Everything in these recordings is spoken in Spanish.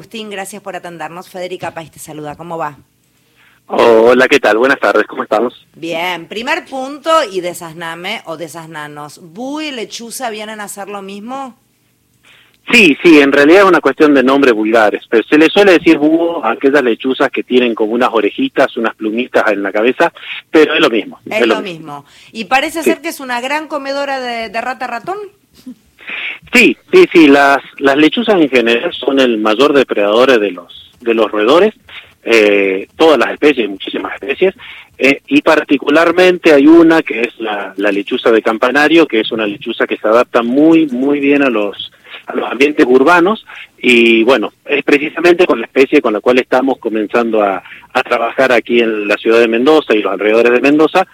Agustín, gracias por atendernos. Federica País te saluda. ¿Cómo va? Hola, ¿qué tal? Buenas tardes, ¿cómo estamos? Bien, primer punto y desasname o desasnanos. ¿Bui y lechuza vienen a hacer lo mismo? Sí, sí, en realidad es una cuestión de nombres vulgares, pero se le suele decir búho a aquellas lechuzas que tienen como unas orejitas, unas plumitas en la cabeza, pero es lo mismo. Es, lo, mismo. Y parece ser que es una gran comedora de, de rata ratón. Sí, sí, sí, las, las lechuzas en general son el mayor depredador de los, de los roedores, eh, todas las especies, muchísimas especies, eh, y particularmente hay una que es la, la lechuza de campanario, que es una lechuza que se adapta muy, muy bien a los, a los ambientes urbanos y bueno, es precisamente con la especie con la cual estamos comenzando a, a trabajar aquí en la ciudad de Mendoza y los alrededores de Mendoza,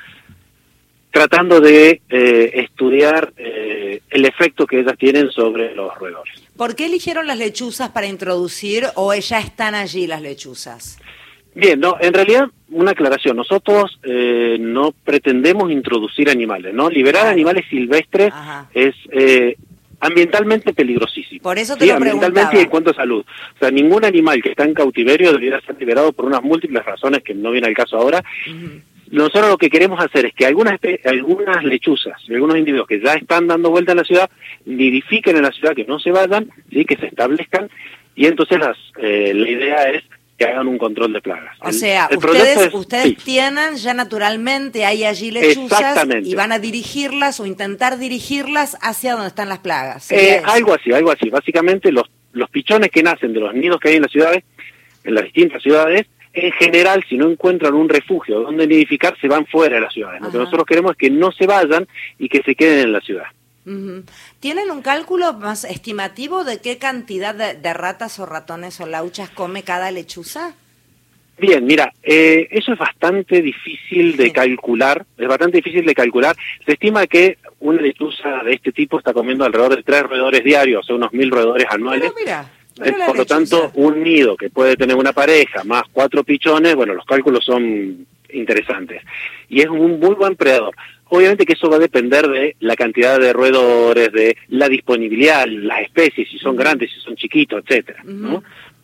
tratando de eh, estudiar eh, el efecto que ellas tienen sobre los roedores. ¿Por qué eligieron las lechuzas para introducir o ya están allí las lechuzas? Bien, no, en realidad una aclaración. Nosotros eh, no pretendemos introducir animales, ¿no? Liberar animales silvestres Ajá. es eh, ambientalmente peligrosísimo. Por eso te sí, lo ambientalmente y en cuanto a salud. O sea, ningún animal que está en cautiverio debería ser liberado por unas múltiples razones que no viene al caso ahora. Nosotros lo que queremos hacer es que algunas algunas lechuzas algunos individuos que ya están dando vuelta en la ciudad nidifiquen en la ciudad, que no se vayan, sí, que se establezcan y entonces las, eh, la idea es que hagan un control de plagas. O El- sea, el ustedes, es- ustedes sí. tienen ya naturalmente, hay allí lechuzas y van a dirigirlas o intentar dirigirlas hacia donde están las plagas. Eh, algo así, algo así. Básicamente los, los pichones que nacen de los nidos que hay en las ciudades, en las distintas ciudades, en general, si no encuentran un refugio donde nidificar, se van fuera de las ciudades. Lo que nosotros queremos es que no se vayan y que se queden en la ciudad. ¿Tienen un cálculo más estimativo de qué cantidad de, de ratas o ratones o lauchas come cada lechuza? Bien, mira, eh, eso es bastante difícil de calcular, es bastante difícil de calcular. Se estima que una lechuza de este tipo está comiendo alrededor de tres roedores diarios, o sea, unos mil roedores anuales. Pero mira, Por lo tanto, un nido que puede tener una pareja más cuatro pichones, bueno, los cálculos son interesantes. Y es un muy buen predador. Obviamente que eso va a depender de la cantidad de roedores, de la disponibilidad, las especies, si son grandes, si son chiquitos, etcétera.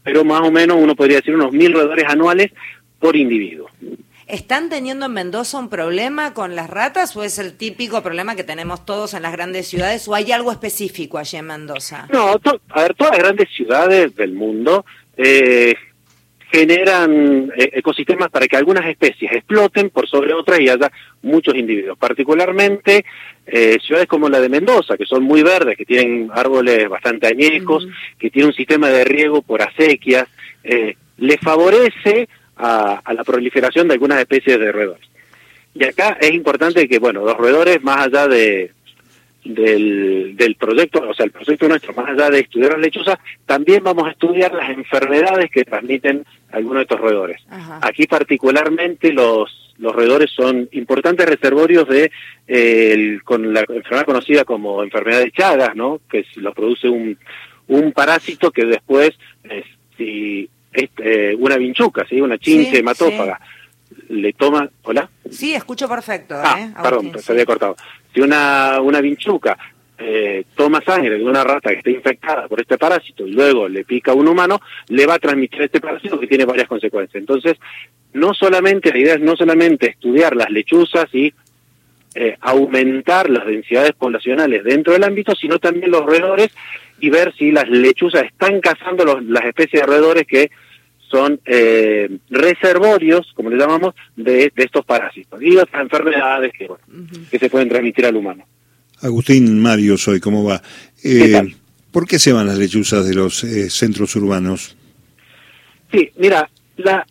Pero más o menos uno podría decir unos mil roedores anuales por individuo. ¿Están teniendo en Mendoza un problema con las ratas o es el típico problema que tenemos todos en las grandes ciudades o hay algo específico allí en Mendoza? No, a ver, todas las grandes ciudades del mundo eh, generan eh, ecosistemas para que algunas especies exploten por sobre otras y haya muchos individuos. Particularmente eh, ciudades como la de Mendoza, que son muy verdes, que tienen árboles bastante añejos, que tienen un sistema de riego por acequias, eh, le favorece a, a la proliferación de algunas especies de roedores. Y acá es importante que, bueno, los roedores, más allá de, del, del proyecto, o sea, el proyecto nuestro, más allá de estudiar las lechuzas, también vamos a estudiar las enfermedades que transmiten algunos de estos roedores. Ajá. Aquí particularmente los, los roedores son importantes reservorios de eh, el- con la enfermedad conocida como enfermedad de Chagas, ¿no? Que lo produce un, un parásito que después, eh, si es eh, una vinchuca, ¿sí? una chinche Sí, hematófaga, le toma, ¿hola? Sí, escucho perfecto. Ah, ¿eh? perdón, Agustín, se había cortado. Si una, una vinchuca eh, toma sangre de una rata que está infectada por este parásito y luego le pica a un humano, le va a transmitir este parásito que tiene varias consecuencias. Entonces, no solamente, la idea es no solamente estudiar las lechuzas y eh, aumentar las densidades poblacionales dentro del ámbito, sino también los roedores y ver si las lechuzas están cazando los- las especies de roedores que son eh, reservorios, como le llamamos, de, de estos parásitos y otras enfermedades que, bueno, Ujú. que se pueden transmitir al humano. Agustín Mario soy, ¿cómo va? ¿Qué Eh, tal? ¿Por qué se van las lechuzas de los eh, centros urbanos? Sí, mira, la,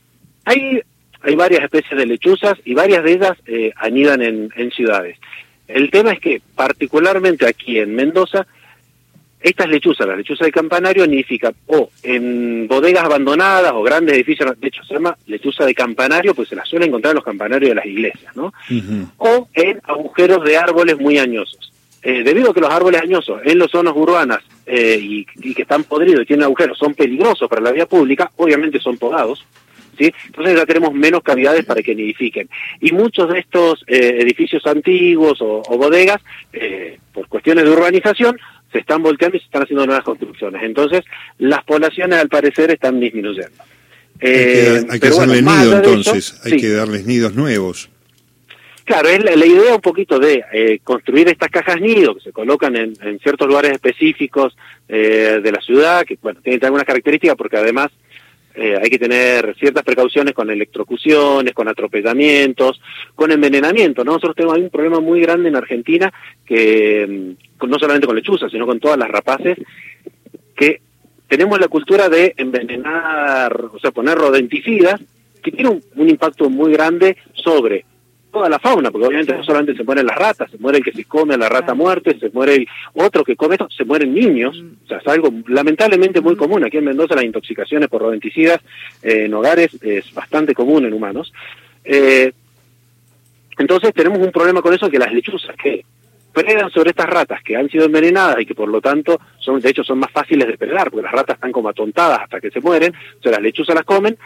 hay, hay varias especies de lechuzas y varias de ellas eh, anidan en, en ciudades. El tema es que particularmente aquí en Mendoza, estas lechuzas, las lechuzas de campanario, nidifican o en bodegas abandonadas o grandes edificios, de hecho se llama lechuza de campanario, pues se las suele encontrar en los campanarios de las iglesias, ¿no? O en agujeros de árboles muy añosos. Eh, debido a que los árboles añosos en las zonas urbanas eh, y, y que están podridos y tienen agujeros son peligrosos para la vía pública, obviamente son podados, ¿sí? Entonces ya tenemos menos cavidades para que nidifiquen. Y muchos de estos eh, edificios antiguos o, o bodegas, eh, por cuestiones de urbanización, se están volteando y se están haciendo nuevas construcciones. Entonces, las poblaciones al parecer están disminuyendo. hay que, Eh, hay que bueno, hacerle nido entonces, hay sí. que darles nidos nuevos. Claro, es la, la idea un poquito de eh, construir estas cajas nido que se colocan en, en ciertos lugares específicos eh, de la ciudad, que bueno, tienen algunas características porque además eh, hay que tener ciertas precauciones con electrocuciones, con atropellamientos, con envenenamiento. ¿no? Nosotros tenemos un problema muy grande en Argentina, que mm, no solamente con lechuzas, sino con todas las rapaces, que tenemos la cultura de envenenar, o sea, poner rodenticidas, que tiene un impacto muy grande sobre toda la fauna, porque obviamente no solamente se mueren las ratas, se muere el que se come la rata muerte, se muere el otro que come esto, se mueren niños, o sea, es algo lamentablemente muy común. Aquí en Mendoza las intoxicaciones por rodenticidas eh, en hogares es bastante común en humanos. Eh, entonces tenemos un problema con eso que las lechuzas que predan sobre estas ratas que han sido envenenadas y que por lo tanto son de hecho son más fáciles de predar porque las ratas están como atontadas hasta que se mueren, o sea, las lechuzas las comen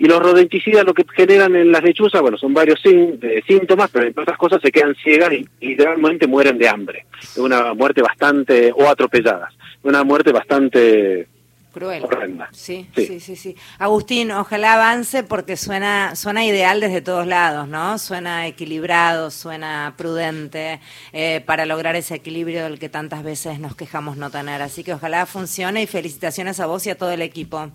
y los rodenticidas lo que generan en las lechuzas, bueno, son varios eh, síntomas, pero entre otras cosas se quedan ciegas y, literalmente mueren de hambre. Es una muerte bastante, o atropelladas, una muerte bastante Cruel. horrenda. Sí, Sí. sí, sí, sí. Agustín, ojalá avance porque suena, suena ideal desde todos lados, ¿no? Suena equilibrado, suena prudente eh, para lograr ese equilibrio del que tantas veces nos quejamos no tener. Así que ojalá funcione y felicitaciones a vos y a todo el equipo.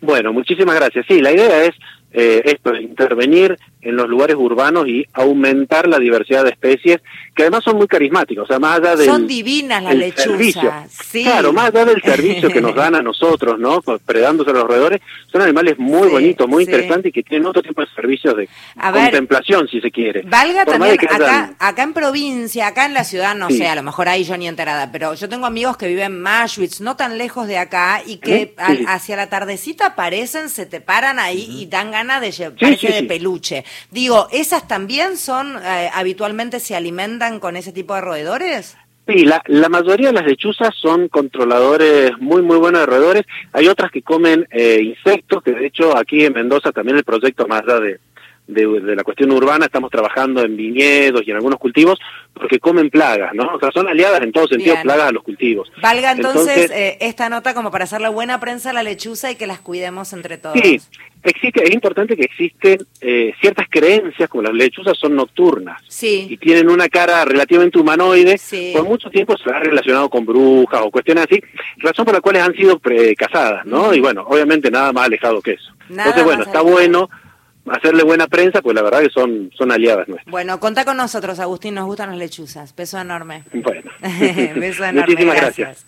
Bueno, muchísimas gracias. Sí, la idea es eh, esto, intervenir en los lugares urbanos y aumentar la diversidad de especies, que además son muy carismáticas, o sea, más allá del... Son divinas las lechuzas, sí. Claro, más allá del servicio que nos dan a nosotros, ¿no? Predándose a los roedores, son animales muy Sí, bonitos, muy sí. interesantes y que tienen otro tipo de servicios de A ver, contemplación, si se quiere. Valga Por también que acá, acá en provincia, acá en la ciudad, no Sí. sé, a lo mejor ahí yo ni enterada, pero yo tengo amigos que viven en Maschwitz, no tan lejos de acá, y que al- sí. hacia la tardecita aparecen, se te paran ahí y dan ganas de Sí, sí, de sí. peluche. Digo, ¿esas también son, eh, habitualmente se alimentan con ese tipo de roedores? Sí, la, la mayoría de las lechuzas son controladores muy, muy buenos de roedores. Hay otras que comen eh, insectos, que de hecho aquí en Mendoza también el proyecto más allá de, de, de la cuestión urbana, estamos trabajando en viñedos y en algunos cultivos, porque comen plagas, ¿no? O sea, son aliadas en todo sentido, Bien. plagas a los cultivos. Valga entonces, Entonces- eh, esta nota como para hacerle buena prensa a la lechuza y que las cuidemos entre todos. Sí, existe, es importante que existen eh, ciertas creencias, como las lechuzas son nocturnas. y Sí, tienen una cara relativamente humanoide, Sí. por mucho tiempo se ha relacionado con brujas o cuestiones así, razón por la cual han sido pre- casadas, ¿no? Y bueno, obviamente nada más alejado que eso. Nada Entonces, bueno, está bueno hacerle buena prensa, pues la verdad que son, son aliadas nuestras. bueno, contá con nosotros, Agustín, nos gustan las lechuzas. Beso enorme. Bueno, Beso enorme. muchísimas gracias.